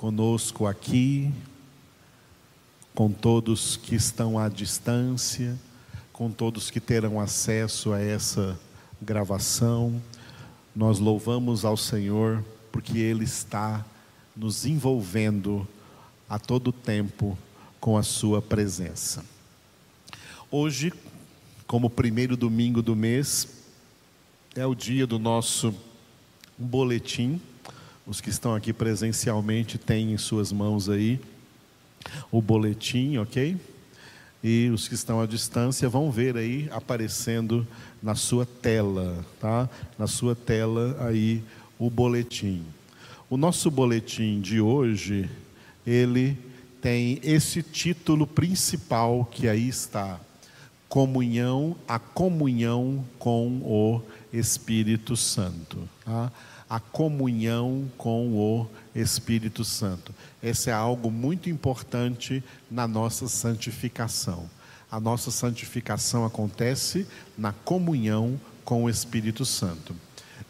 conosco aqui, com todos que estão à distância, com todos que terão acesso a essa gravação. Nós louvamos ao Senhor porque Ele está nos envolvendo a todo tempo com a Sua presença. Hoje, como primeiro domingo do mês, é o dia do nosso boletim. Os que estão aqui presencialmente têm em suas mãos aí o boletim, ok? E os que estão à distância vão ver aí aparecendo na sua tela, tá? Na sua tela aí o boletim. O nosso boletim de hoje, ele tem esse título principal que aí está: Comunhão, a comunhão com o Espírito Santo. Tá? A comunhão com o Espírito Santo. Esse é algo muito importante na nossa santificação. A nossa santificação acontece na comunhão com o Espírito Santo.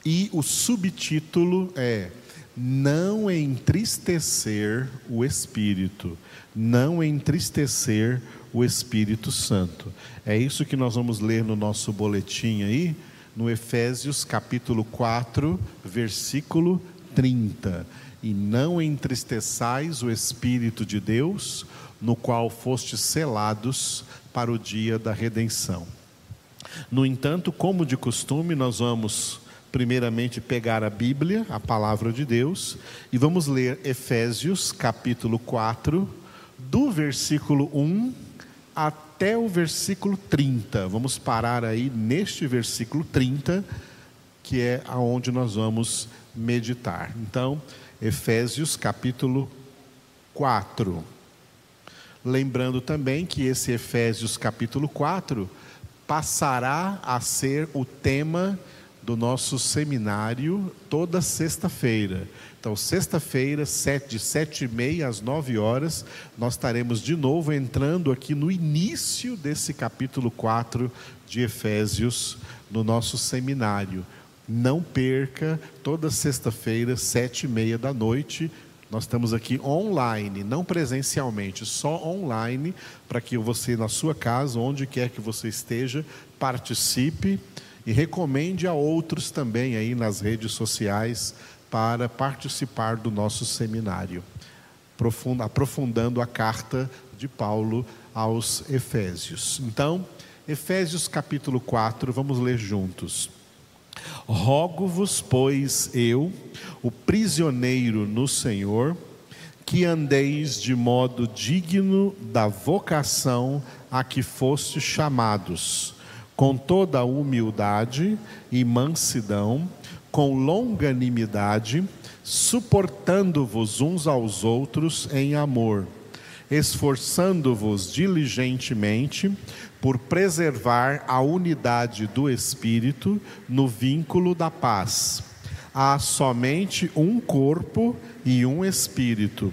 E o subtítulo é Não entristecer o Espírito. Não entristecer o Espírito Santo. É isso que nós vamos ler no nosso boletim aí no Efésios capítulo 4, versículo 30. E não entristeçais o Espírito de Deus, no qual fostes selados para o dia da redenção. No entanto, como de costume, nós vamos primeiramente pegar a Bíblia, a palavra de Deus, e vamos ler Efésios capítulo 4, do versículo 1 até até o versículo 30. Vamos parar aí neste versículo 30, que é aonde nós vamos meditar. Então, Efésios capítulo 4. Lembrando também que esse Efésios capítulo 4 passará a ser o tema do nosso seminário toda sexta-feira. Então, sexta-feira, de sete e meia às nove horas, nós estaremos de novo entrando aqui no início desse capítulo 4 de Efésios, no nosso seminário. Não perca, toda sexta-feira, sete e meia da noite, nós estamos aqui online, não presencialmente, só online, para que você, na sua casa, onde quer que você esteja, participe e recomende a outros também aí nas redes sociais para participar do nosso seminário, aprofundando a carta de Paulo aos Efésios. Então, Efésios capítulo 4, vamos ler juntos. Rogo-vos, pois, eu, o prisioneiro no Senhor, que andeis de modo digno da vocação a que fostes chamados, com toda humildade e mansidão, com longanimidade, suportando-vos uns aos outros em amor, esforçando-vos diligentemente por preservar a unidade do Espírito no vínculo da paz. Há somente um corpo e um Espírito,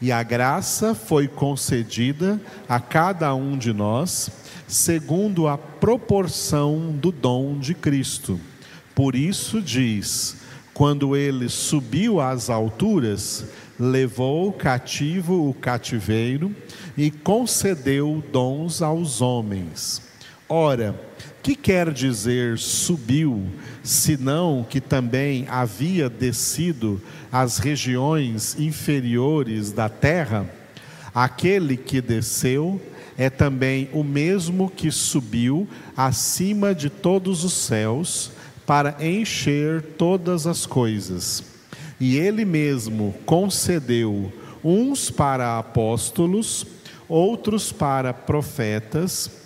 E a graça foi concedida a cada um de nós, segundo a proporção do dom de Cristo. Por isso diz: quando ele subiu às alturas, levou cativo o cativeiro e concedeu dons aos homens. Ora, que quer dizer subiu, senão que também havia descido às regiões inferiores da terra? Aquele que desceu é também o mesmo que subiu acima de todos os céus para encher todas as coisas e ele mesmo concedeu uns para apóstolos, outros para profetas,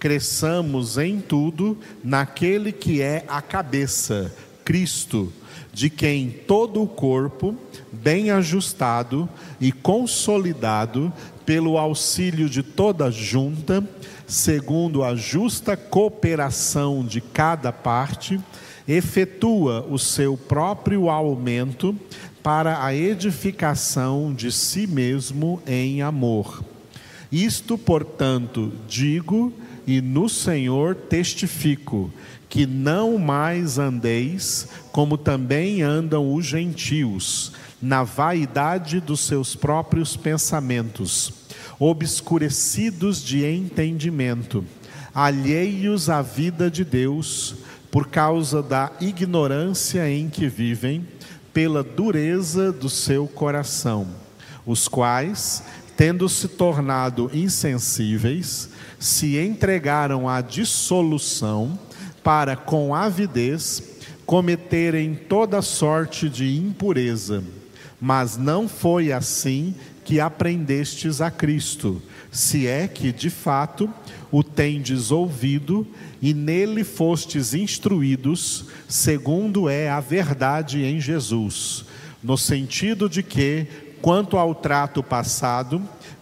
cresçamos em tudo naquele que é a cabeça, Cristo, de quem todo o corpo, bem ajustado e consolidado pelo auxílio de toda junta, segundo a justa cooperação de cada parte, efetua o seu próprio aumento para a edificação de si mesmo em amor. Isto, portanto, digo e no Senhor testifico, que não mais andeis como também andam os gentios, na vaidade dos seus próprios pensamentos obscurecidos de entendimento, alheios à vida de Deus, por causa da ignorância em que vivem, pela dureza do seu coração, os quais, tendo se tornado insensíveis, se entregaram à dissolução, para com avidez cometerem toda sorte de impureza. Mas não foi assim que aprendestes a Cristo, se é que de fato o tendes ouvido e nele fostes instruídos, segundo é a verdade em Jesus, no sentido de que, quanto ao trato passado,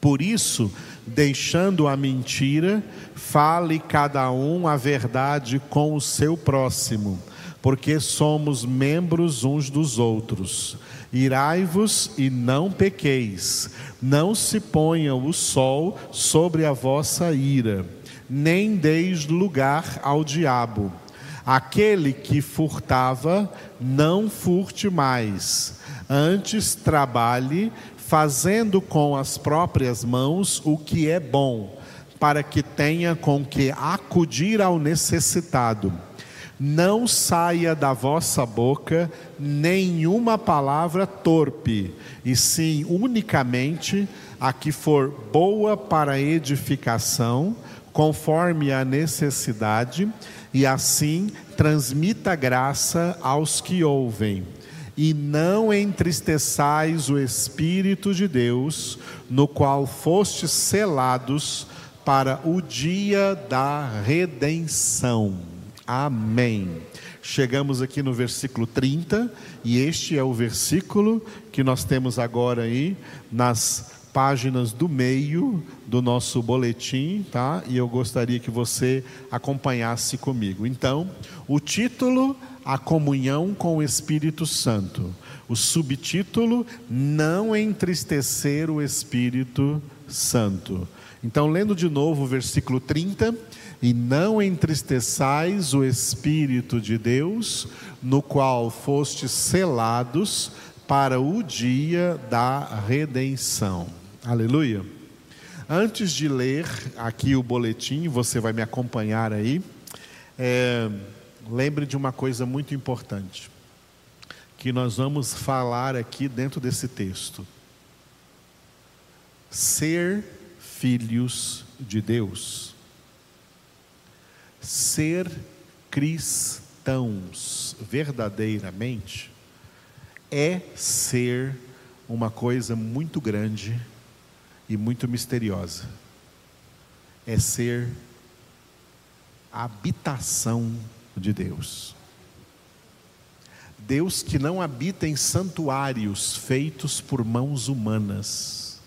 Por isso, deixando a mentira, fale cada um a verdade com o seu próximo, porque somos membros uns dos outros. Irai-vos e não pequeis, não se ponha o sol sobre a vossa ira nem deis lugar ao diabo. Aquele que furtava, não furte mais, antes trabalhe, fazendo com as próprias mãos o que é bom, para que tenha com que acudir ao necessitado. Não saia da vossa boca nenhuma palavra torpe, e sim unicamente a que for boa para edificação conforme a necessidade, e assim transmita graça aos que ouvem. E não entristeçais o Espírito de Deus, no qual fostes selados para o dia da redenção. Amém. Chegamos aqui no versículo 30, e este é o versículo que nós temos agora aí nas páginas do meio do nosso boletim, tá? E eu gostaria que você acompanhasse comigo. Então, o título A comunhão com o Espírito Santo. O subtítulo Não entristecer o Espírito Santo. Então, lendo de novo o versículo 30, e não entristeçais o Espírito de Deus, no qual fostes selados para o dia da redenção. Aleluia. Antes de ler aqui o boletim, você vai me acompanhar aí. É, lembre de uma coisa muito importante, que nós vamos falar aqui dentro desse texto. Ser filhos de Deus. Ser cristãos verdadeiramente é ser uma coisa muito grande e muito misteriosa. É ser habitação de Deus. Deus que não habita em santuários feitos por mãos humanas,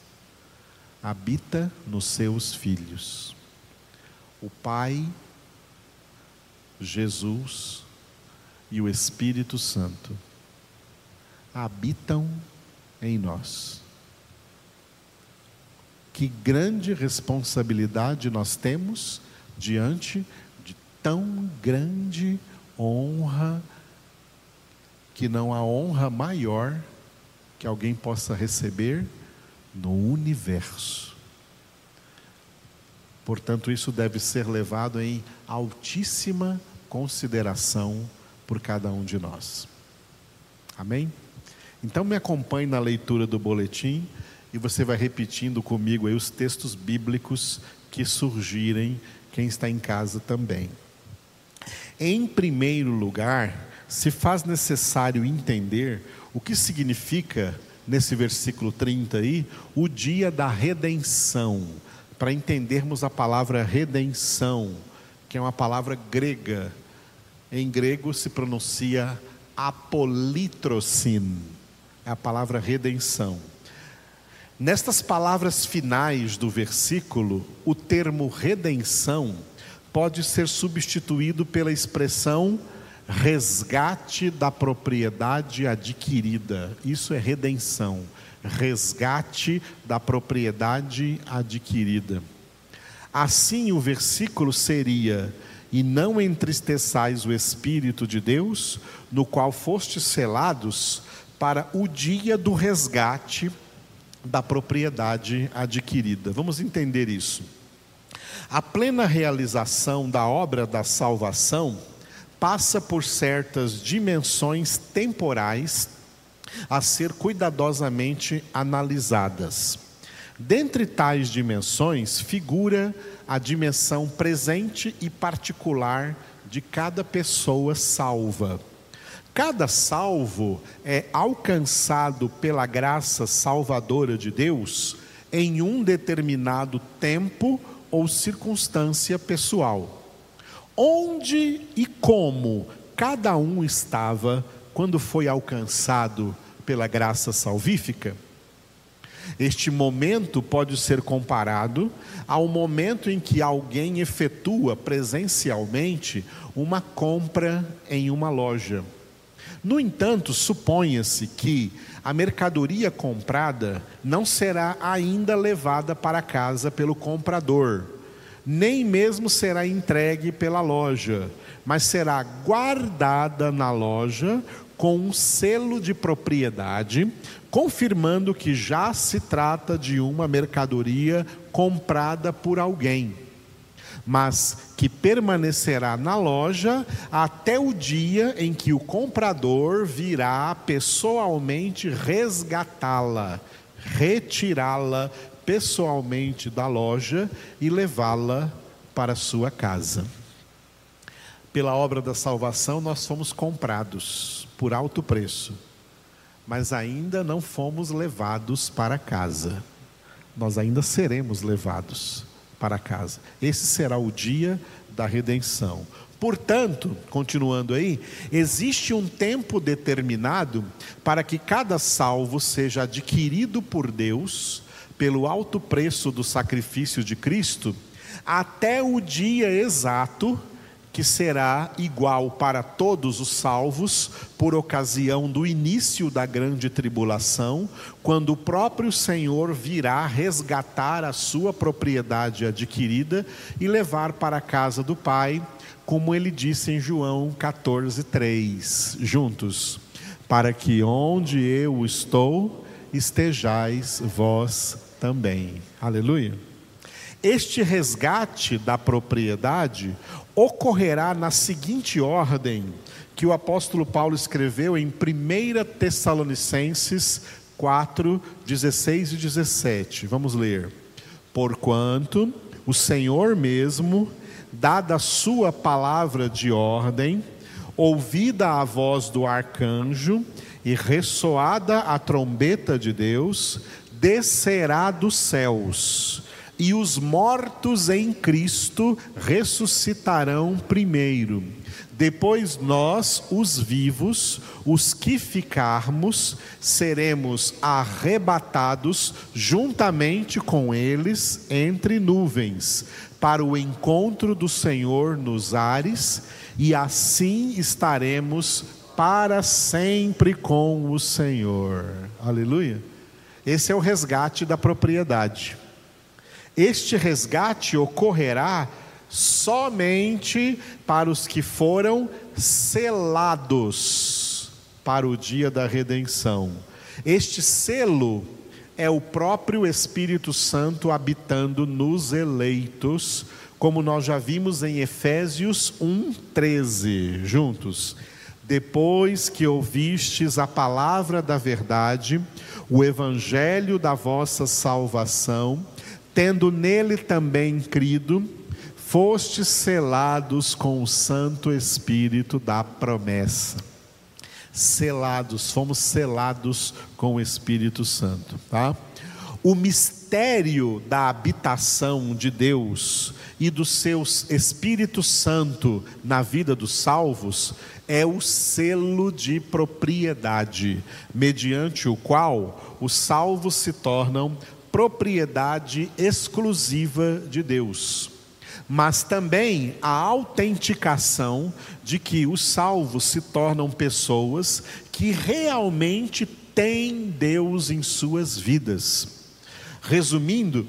habita nos seus filhos. O Pai, Jesus e o Espírito Santo habitam em nós. Que grande responsabilidade nós temos diante de tão grande honra, que não há honra maior que alguém possa receber no universo. Portanto, isso deve ser levado em altíssima consideração por cada um de nós. Amém? Então me acompanhe na leitura do boletim e você vai repetindo comigo aí os textos bíblicos que surgirem, quem está em casa também. Em primeiro lugar, se faz necessário entender o que significa, nesse versículo 30 aí, o dia da redenção, para entendermos a palavra redenção, que é uma palavra grega. Em grego se pronuncia apolitrosin é a palavra redenção. Nestas palavras finais do versículo, o termo redenção pode ser substituído pela expressão resgate da propriedade adquirida. Isso é redenção, resgate da propriedade adquirida. Assim, o versículo seria: E não entristeçais o Espírito de Deus, no qual fostes selados para o dia do resgate da propriedade adquirida. Vamos entender isso. A plena realização da obra da salvação passa por certas dimensões temporais a ser cuidadosamente analisadas. Dentre tais dimensões figura a dimensão presente e particular de cada pessoa salva. Cada salvo é alcançado pela graça salvadora de Deus em um determinado tempo ou circunstância pessoal. Onde e como cada um estava quando foi alcançado pela graça salvífica? Este momento pode ser comparado ao momento em que alguém efetua presencialmente uma compra em uma loja. No entanto, suponha-se que a mercadoria comprada não será ainda levada para casa pelo comprador, nem mesmo será entregue pela loja, mas será guardada na loja com um selo de propriedade, confirmando que já se trata de uma mercadoria comprada por alguém mas que permanecerá na loja até o dia em que o comprador virá pessoalmente resgatá-la, retirá-la pessoalmente da loja e levá-la para sua casa. Pela obra da salvação, nós fomos comprados por alto preço, mas ainda não fomos levados para casa. Nós ainda seremos levados para casa. Esse será o dia da redenção. Portanto, continuando aí, existe um tempo determinado para que cada salvo seja adquirido por Deus pelo alto preço do sacrifício de Cristo, até o dia exato que será igual para todos os salvos por ocasião do início da grande tribulação, quando o próprio Senhor virá resgatar a sua propriedade adquirida e levar para a casa do Pai, como ele disse em João 14:3, juntos, para que onde eu estou estejais vós também. Aleluia. Este resgate da propriedade ocorrerá na seguinte ordem que o apóstolo Paulo escreveu em 1 Tessalonicenses 4, 16 e 17. Vamos ler. Porquanto o Senhor mesmo, dada a sua palavra de ordem, ouvida a voz do arcanjo e ressoada a trombeta de Deus, descerá dos céus e os mortos em Cristo ressuscitarão primeiro. Depois nós, os vivos, os que ficarmos, seremos arrebatados juntamente com eles entre nuvens, para o encontro do Senhor nos ares, e assim estaremos para sempre com o Senhor. Aleluia. Esse é o resgate da propriedade. Este resgate ocorrerá somente para os que foram selados para o dia da redenção. Este selo é o próprio Espírito Santo habitando nos eleitos, como nós já vimos em Efésios 1:13, juntos. Depois que ouvistes a palavra da verdade, o evangelho da vossa salvação, tendo nele também crido, fostes selados com o Santo Espírito da promessa. Selados, fomos selados com o Espírito Santo, tá? O mistério da habitação de Deus e do seu Espírito Santo na vida dos salvos é o selo de propriedade, mediante o qual os salvos se tornam propriedade exclusiva de Deus. Mas também a autenticação de que os salvos se tornam pessoas que realmente têm Deus em suas vidas. Resumindo,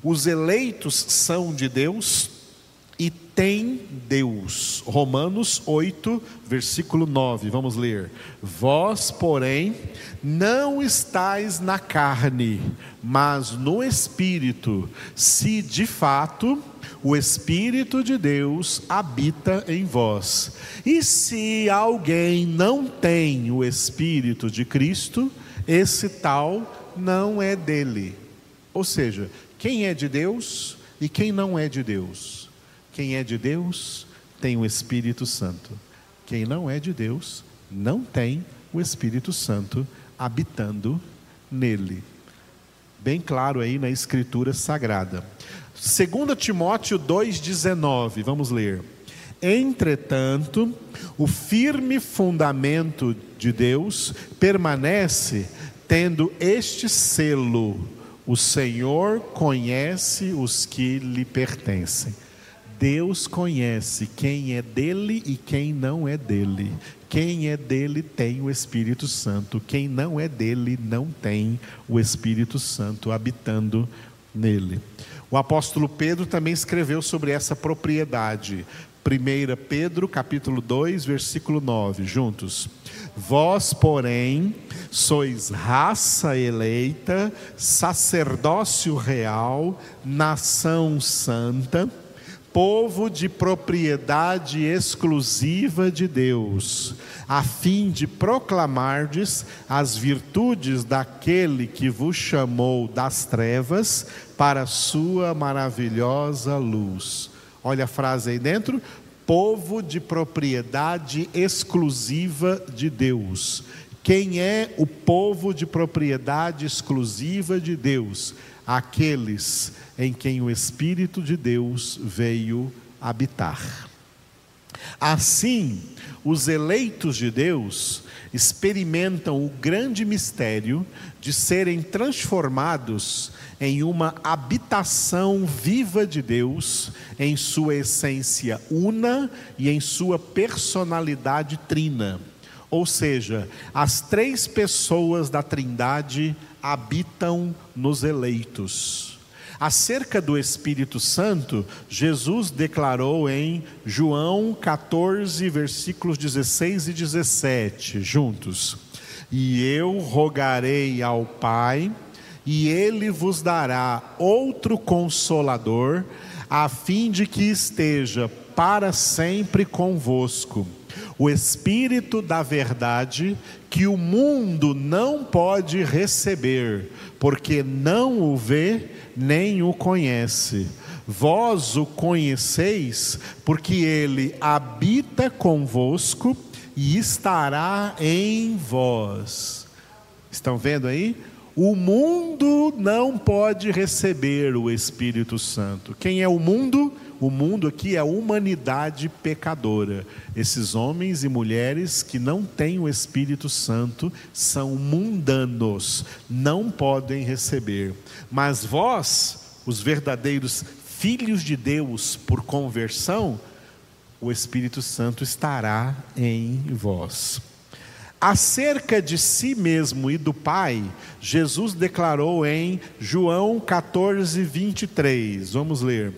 os eleitos são de Deus têm Deus. Romanos 8, versículo 9, vamos ler. Vós, porém, não estáis na carne, mas no Espírito, se de fato o Espírito de Deus habita em vós. E se alguém não tem o Espírito de Cristo, esse tal não é dele. Ou seja, quem é de Deus e quem não é de Deus. Quem é de Deus tem o Espírito Santo. Quem não é de Deus não tem o Espírito Santo habitando nele. Bem claro aí na Escritura Sagrada. 2 Timóteo 2,19, vamos ler. Entretanto, o firme fundamento de Deus permanece tendo este selo: o Senhor conhece os que lhe pertencem. Deus conhece quem é dele e quem não é dele. Quem é dele tem o Espírito Santo, quem não é dele não tem o Espírito Santo habitando nele. O apóstolo Pedro também escreveu sobre essa propriedade. 1 Pedro, capítulo 2, versículo 9, juntos. Vós, porém, sois raça eleita, sacerdócio real, nação santa, povo de propriedade exclusiva de Deus, a fim de proclamardes as virtudes daquele que vos chamou das trevas para a sua maravilhosa luz. Olha a frase aí dentro: povo de propriedade exclusiva de Deus. Quem é o povo de propriedade exclusiva de Deus? Aqueles em quem o Espírito de Deus veio habitar. Assim, os eleitos de Deus experimentam o grande mistério de serem transformados em uma habitação viva de Deus, em sua essência una e em sua personalidade trina. Ou seja, as três pessoas da Trindade habitam nos eleitos. Acerca do Espírito Santo, Jesus declarou em João 14, versículos 16 e 17, juntos: E eu rogarei ao Pai, e ele vos dará outro consolador, a fim de que esteja para sempre convosco. O Espírito da Verdade, que o mundo não pode receber, porque não o vê nem o conhece. Vós o conheceis, porque ele habita convosco e estará em vós. Estão vendo aí? O mundo não pode receber o Espírito Santo. Quem é o mundo? O mundo aqui é a humanidade pecadora. Esses homens e mulheres que não têm o Espírito Santo são mundanos, não podem receber. Mas vós, os verdadeiros filhos de Deus por conversão, o Espírito Santo estará em vós. Acerca de si mesmo e do Pai, Jesus declarou em João 14, 23. Vamos ler.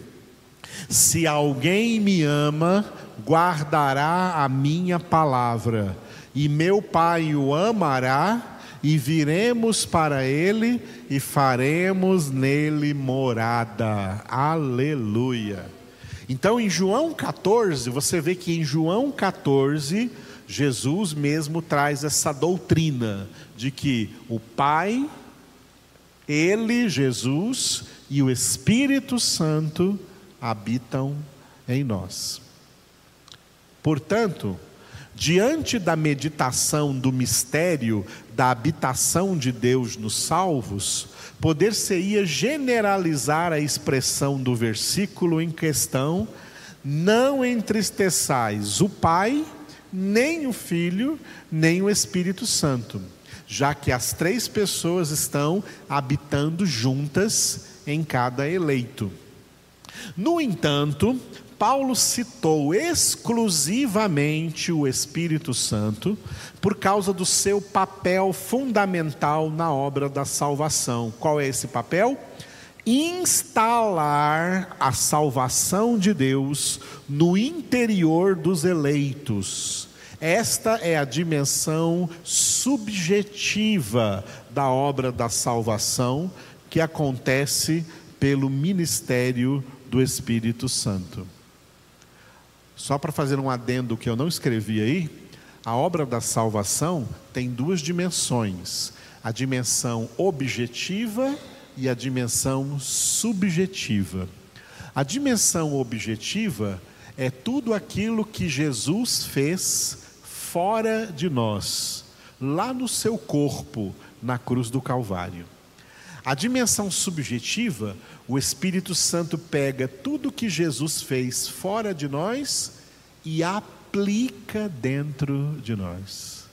Se alguém me ama, guardará a minha palavra, e meu Pai o amará, e viremos para ele e faremos nele morada. Aleluia. Então, em João 14, você vê que em João 14, Jesus mesmo traz essa doutrina de que o Pai, Ele, Jesus e o Espírito Santo habitam em nós. Portanto, diante da meditação do mistério da habitação de Deus nos salvos, poder-se-ia generalizar a expressão do versículo em questão: não entristeçais o Pai nem o Filho, nem o Espírito Santo, já que as três pessoas estão habitando juntas em cada eleito. No entanto, Paulo citou exclusivamente o Espírito Santo por causa do seu papel fundamental na obra da salvação. Qual é esse papel? Instalar a salvação de Deus no interior dos eleitos. Esta é a dimensão subjetiva da obra da salvação que acontece pelo ministério do Espírito Santo. Só para fazer um adendo que eu não escrevi aí, a obra da salvação tem duas dimensões: a dimensão objetiva e a dimensão subjetiva. A dimensão objetiva é tudo aquilo que Jesus fez fora de nós, lá no seu corpo, na cruz do Calvário. A dimensão subjetiva, o Espírito Santo pega tudo que Jesus fez fora de nós e aplica dentro de nós.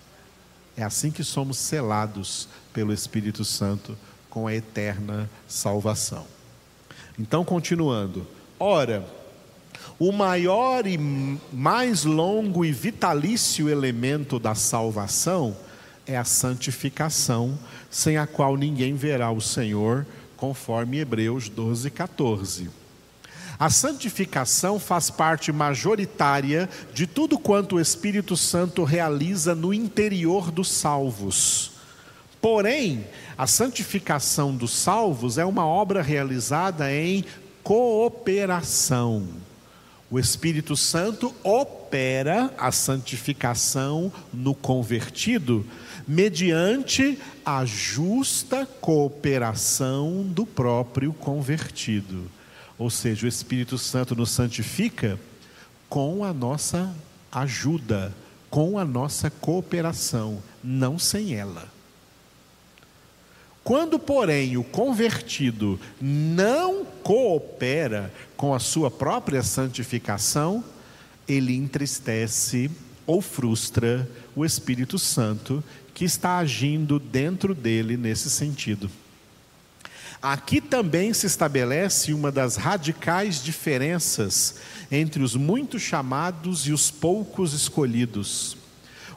É assim que somos selados pelo Espírito Santo com a eterna salvação. Então, continuando. Ora, o maior e mais longo e vitalício elemento da salvação é a santificação, sem a qual ninguém verá o Senhor, conforme Hebreus 12, 14. A santificação faz parte majoritária de tudo quanto o Espírito Santo realiza no interior dos salvos. Porém, a santificação dos salvos é uma obra realizada em cooperação. O Espírito Santo opera a santificação no convertido mediante a justa cooperação do próprio convertido. Ou seja, o Espírito Santo nos santifica com a nossa ajuda, com a nossa cooperação, não sem ela. Quando, porém, o convertido não coopera com a sua própria santificação, ele entristece ou frustra o Espírito Santo que está agindo dentro dele nesse sentido. Aqui também se estabelece uma das radicais diferenças entre os muito chamados e os poucos escolhidos.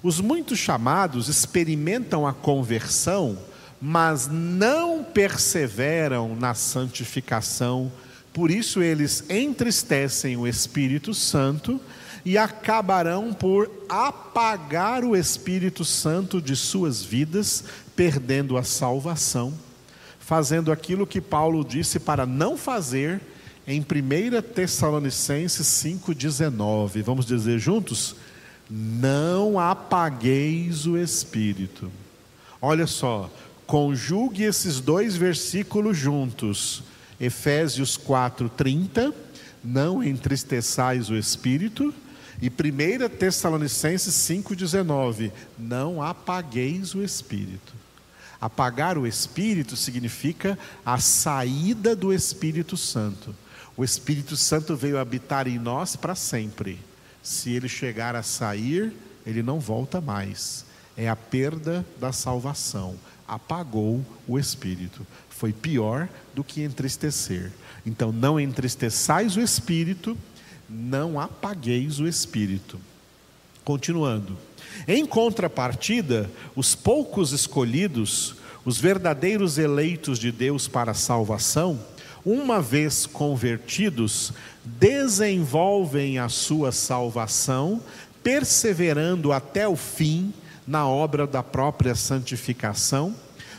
Os muito chamados experimentam a conversão mas não perseveram na santificação, por isso eles entristecem o Espírito Santo e acabarão por apagar o Espírito Santo de suas vidas, perdendo a salvação, fazendo aquilo que Paulo disse para não fazer em 1 Tessalonicenses 5,19. Vamos dizer juntos? Não apagueis o Espírito. Olha só, Conjugue esses dois versículos juntos. Efésios 4:30, não entristeçais o espírito, e 1 Tessalonicenses 5:19, não apagueis o espírito. Apagar o Espírito significa a saída do Espírito Santo. O Espírito Santo veio habitar em nós para sempre. Se ele chegar a sair, ele não volta mais. É a perda da salvação. Apagou o Espírito. Foi pior do que entristecer. Então, não entristeçais o Espírito, não apagueis o Espírito. Continuando. Em contrapartida, os poucos escolhidos, os verdadeiros eleitos de Deus para a salvação, uma vez convertidos, desenvolvem a sua salvação, perseverando até o fim na obra da própria santificação,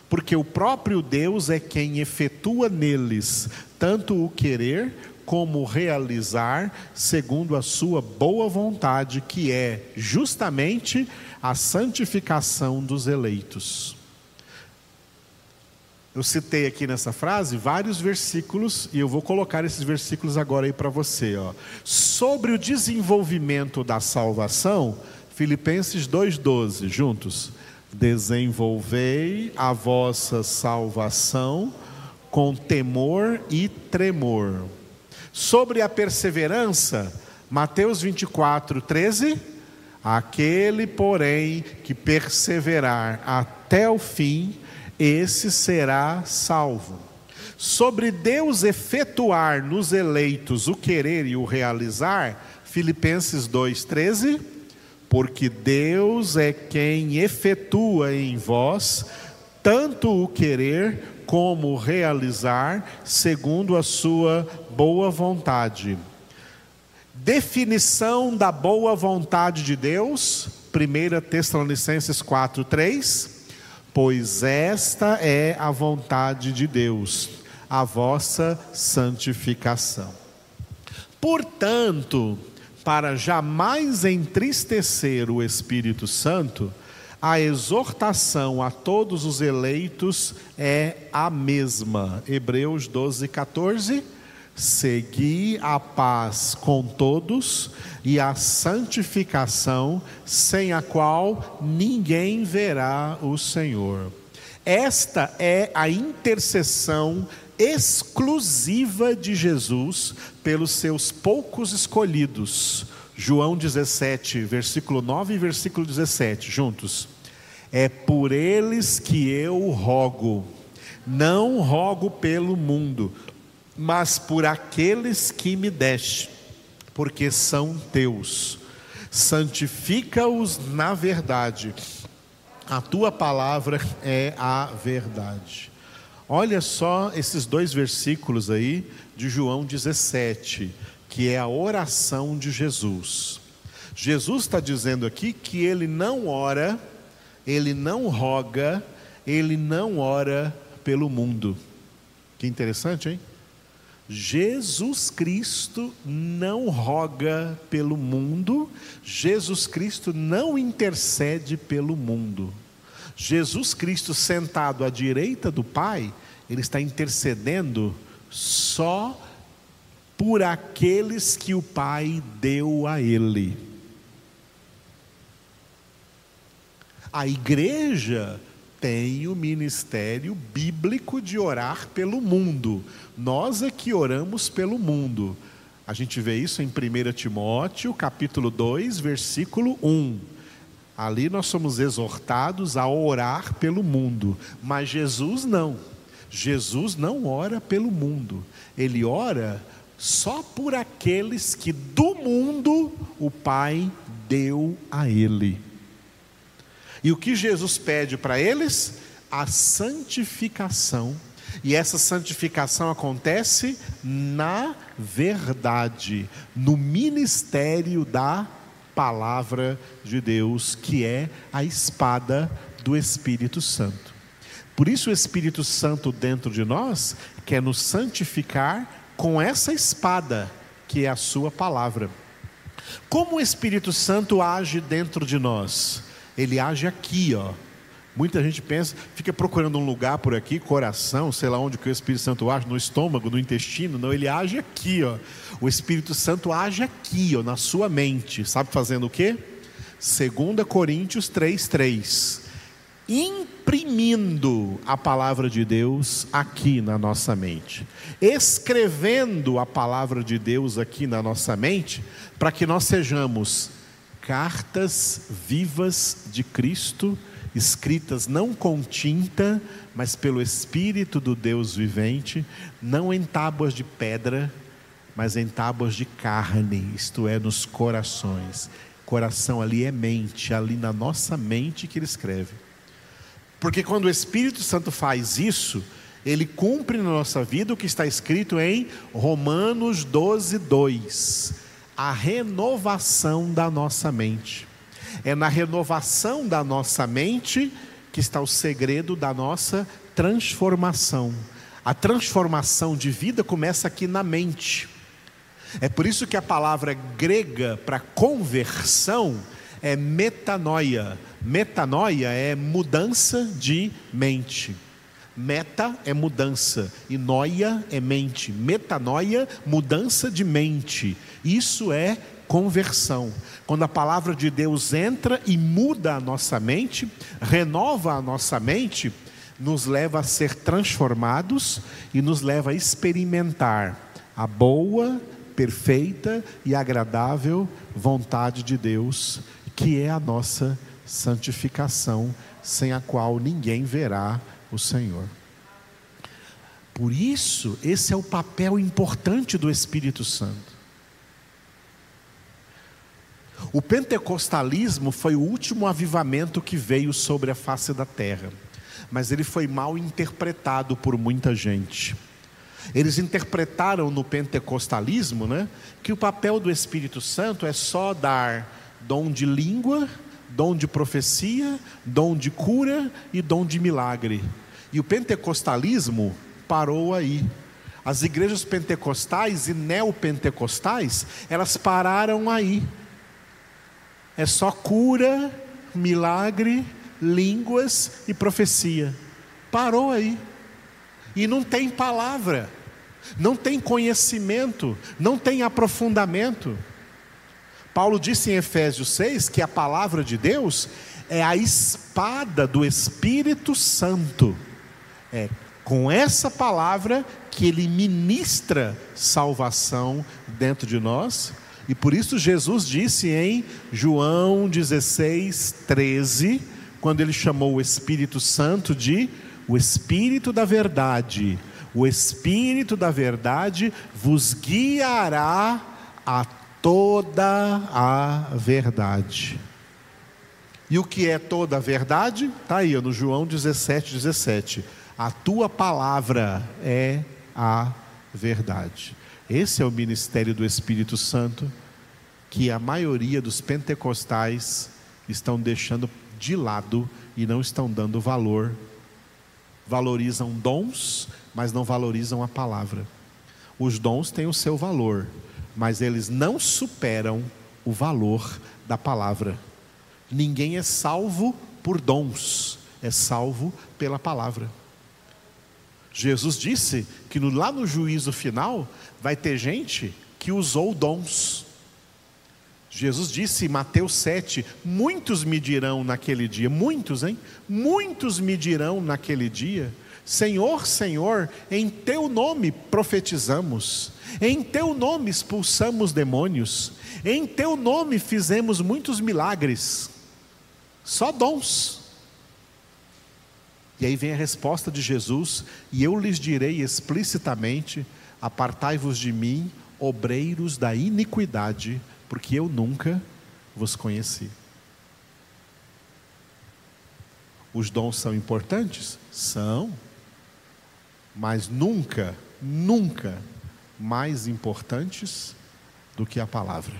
porque o próprio Deus é quem efetua neles tanto o querer como realizar segundo a sua boa vontade, que é justamente a santificação dos eleitos. Eu citei aqui nessa frase vários versículos e eu vou colocar esses versículos agora aí para você, ó. Sobre o desenvolvimento da salvação, Filipenses 2:12, juntos. Desenvolvei a vossa salvação com temor e tremor. Sobre a perseverança, Mateus 24, 13. Aquele, porém, que perseverar até o fim, esse será salvo. Sobre Deus efetuar nos eleitos o querer e o realizar, Filipenses 2,13. Porque Deus é quem efetua em vós tanto o querer como realizar segundo a sua boa vontade. Definição da boa vontade de Deus, 1 Tessalonicenses 4, 3. Pois esta é a vontade de Deus, a vossa santificação. Portanto, para jamais entristecer o Espírito Santo, a exortação a todos os eleitos é a mesma. Hebreus 12, 14. Segui a paz com todos e a santificação, sem a qual ninguém verá o Senhor. Esta é a intercessão exclusiva de Jesus pelos seus poucos escolhidos João 17, versículo 9 e versículo 17, juntos. É por eles que eu rogo, não rogo pelo mundo, mas por aqueles que me deste, porque são teus. Santifica-os na verdade, a tua palavra é a verdade. Olha só esses dois versículos aí de João 17 que é a oração de Jesus. Jesus está dizendo aqui que ele não ora, ele não roga, ele não ora pelo mundo. Que interessante, hein? Jesus Cristo não roga pelo mundo, Jesus Cristo não intercede pelo mundo. Jesus Cristo sentado à direita do Pai, ele está intercedendo só por aqueles que o Pai deu a ele. A igreja tem o ministério bíblico de orar pelo mundo. Nós é que oramos pelo mundo. A gente vê isso em 1 Timóteo, capítulo 2, versículo 1. Ali nós somos exortados a orar pelo mundo, mas Jesus não. Jesus não ora pelo mundo. Ele ora só por aqueles que do mundo o Pai deu a ele. E o que Jesus pede para eles? A santificação. E essa santificação acontece na verdade, no ministério da palavra de Deus, que é a espada do Espírito Santo. Por isso, o Espírito Santo dentro de nós quer nos santificar com essa espada que é a Sua palavra. Como o Espírito Santo age dentro de nós? Ele age aqui, ó. Muita gente pensa, fica procurando um lugar por aqui, coração, sei lá onde que o Espírito Santo age, no estômago, no intestino. Não, ele age aqui, ó. O Espírito Santo age aqui, ó, na sua mente. Sabe fazendo o quê? 2 Coríntios 3:3. imprimindo a palavra de Deus aqui na nossa mente, escrevendo a palavra de Deus aqui na nossa mente, para que nós sejamos cartas vivas de Cristo, escritas não com tinta, mas pelo Espírito do Deus vivente, não em tábuas de pedra, mas em tábuas de carne, isto é, nos corações. Coração ali é mente, ali na nossa mente que ele escreve. Porque quando o Espírito Santo faz isso, ele cumpre na nossa vida o que está escrito em Romanos 12, 2. A renovação da nossa mente. É na renovação da nossa mente que está o segredo da nossa transformação. A transformação de vida começa aqui na mente. É por isso que a palavra grega para conversão é metanoia. Metanoia é mudança de mente. Meta é mudança e noia é mente. Metanoia, mudança de mente. Isso é conversão. Quando a palavra de Deus entra e muda a nossa mente, renova a nossa mente, nos leva a ser transformados e nos leva a experimentar a boa, perfeita e agradável vontade de Deus, que é a nossa santificação, sem a qual ninguém verá o Senhor. Por isso, esse é o papel importante do Espírito Santo. O pentecostalismo foi o último avivamento que veio sobre a face da terra, mas ele foi mal interpretado por muita gente. Eles interpretaram no pentecostalismo né, que o papel do Espírito Santo é só dar dom de língua, dom de profecia, dom de cura e dom de milagre. E o pentecostalismo parou aí. As igrejas pentecostais e neopentecostais, elas pararam aí. É só cura, milagre, línguas e profecia. Parou aí. E não tem palavra não tem conhecimento, não tem aprofundamento. Paulo disse em Efésios 6 que a palavra de Deus é a espada do Espírito Santo. É com essa palavra que ele ministra salvação dentro de nós. E por isso Jesus disse em João 16, 13, quando ele chamou o Espírito Santo de o Espírito da Verdade, o Espírito da Verdade vos guiará a toda a verdade. E o que é toda a verdade? Está aí no João 17, 17. A tua palavra é a verdade. Esse é o ministério do Espírito Santo que a maioria dos pentecostais estão deixando de lado e não estão dando valor. Valorizam dons, mas não valorizam a palavra. Os dons têm o seu valor, mas eles não superam o valor da palavra. Ninguém é salvo por dons, é salvo pela palavra. Jesus disse que no, lá no juízo final vai ter gente que usou dons. Jesus disse em Mateus 7: Muitos me dirão naquele dia, muitos, hein? Muitos me dirão naquele dia Senhor, Senhor, em teu nome profetizamos, em teu nome expulsamos demônios, em teu nome fizemos muitos milagres, só dons. E aí vem a resposta de Jesus, e eu lhes direi explicitamente: apartai-vos de mim, obreiros da iniquidade, porque eu nunca vos conheci. Os dons são importantes? São mas nunca, nunca mais importantes do que a palavra.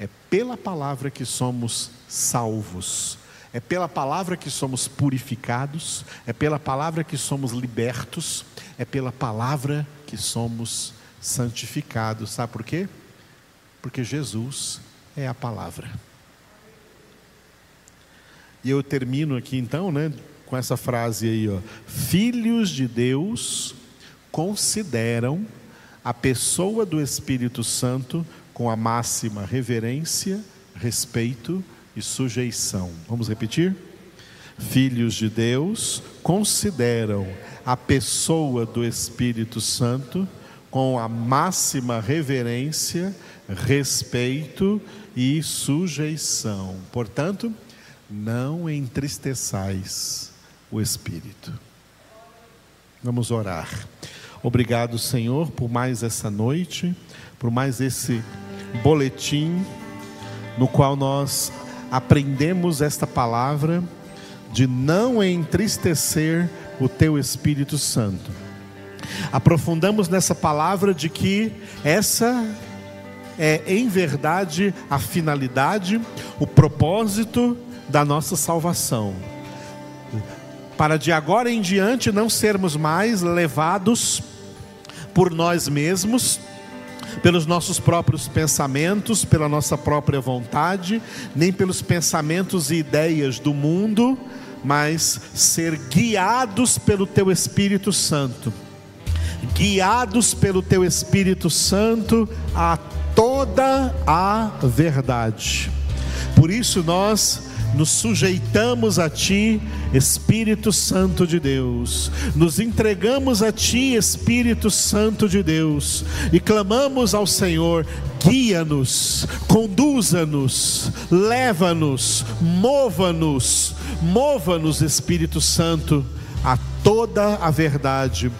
É pela palavra que somos salvos, é pela palavra que somos purificados, é pela palavra que somos libertos, é pela palavra que somos santificados. Sabe por quê? Porque Jesus é a palavra. E eu termino aqui então, né, com essa frase aí, ó. Filhos de Deus consideram a pessoa do Espírito Santo com a máxima reverência, respeito e sujeição. Vamos repetir? filhos de Deus, consideram a pessoa do Espírito Santo com a máxima reverência, respeito e sujeição. Portanto, não entristeçais o Espírito. Vamos orar. Obrigado, Senhor, por mais essa noite, por mais esse boletim no qual nós aprendemos esta palavra de não entristecer o teu Espírito Santo. Aprofundamos nessa palavra de que essa é, em verdade, a finalidade, o propósito da nossa salvação. Para de agora em diante não sermos mais levados por nós mesmos, pelos nossos próprios pensamentos, pela nossa própria vontade, nem pelos pensamentos e ideias do mundo, mas ser guiados pelo Teu Espírito Santo. Guiados pelo Teu Espírito Santo a toda a verdade. Por isso nós nos sujeitamos a Ti, Espírito Santo de Deus, nos entregamos a Ti, Espírito Santo de Deus, e clamamos ao Senhor: guia-nos, conduza-nos, leva-nos, mova-nos, mova-nos, Espírito Santo, a toda a verdade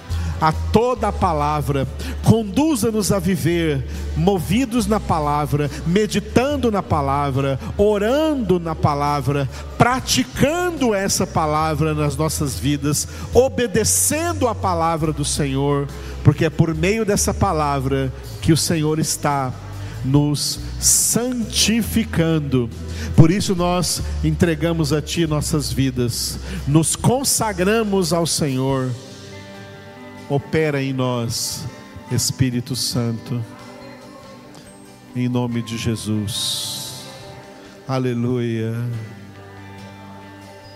a toda a palavra, conduza-nos a viver movidos na palavra, meditando na palavra, orando na palavra, praticando essa palavra nas nossas vidas, obedecendo a palavra do Senhor, porque é por meio dessa palavra que o Senhor está nos santificando. Por isso nós entregamos a Ti nossas vidas, nos consagramos ao Senhor opera em nós, Espírito Santo, em nome de Jesus. Aleluia.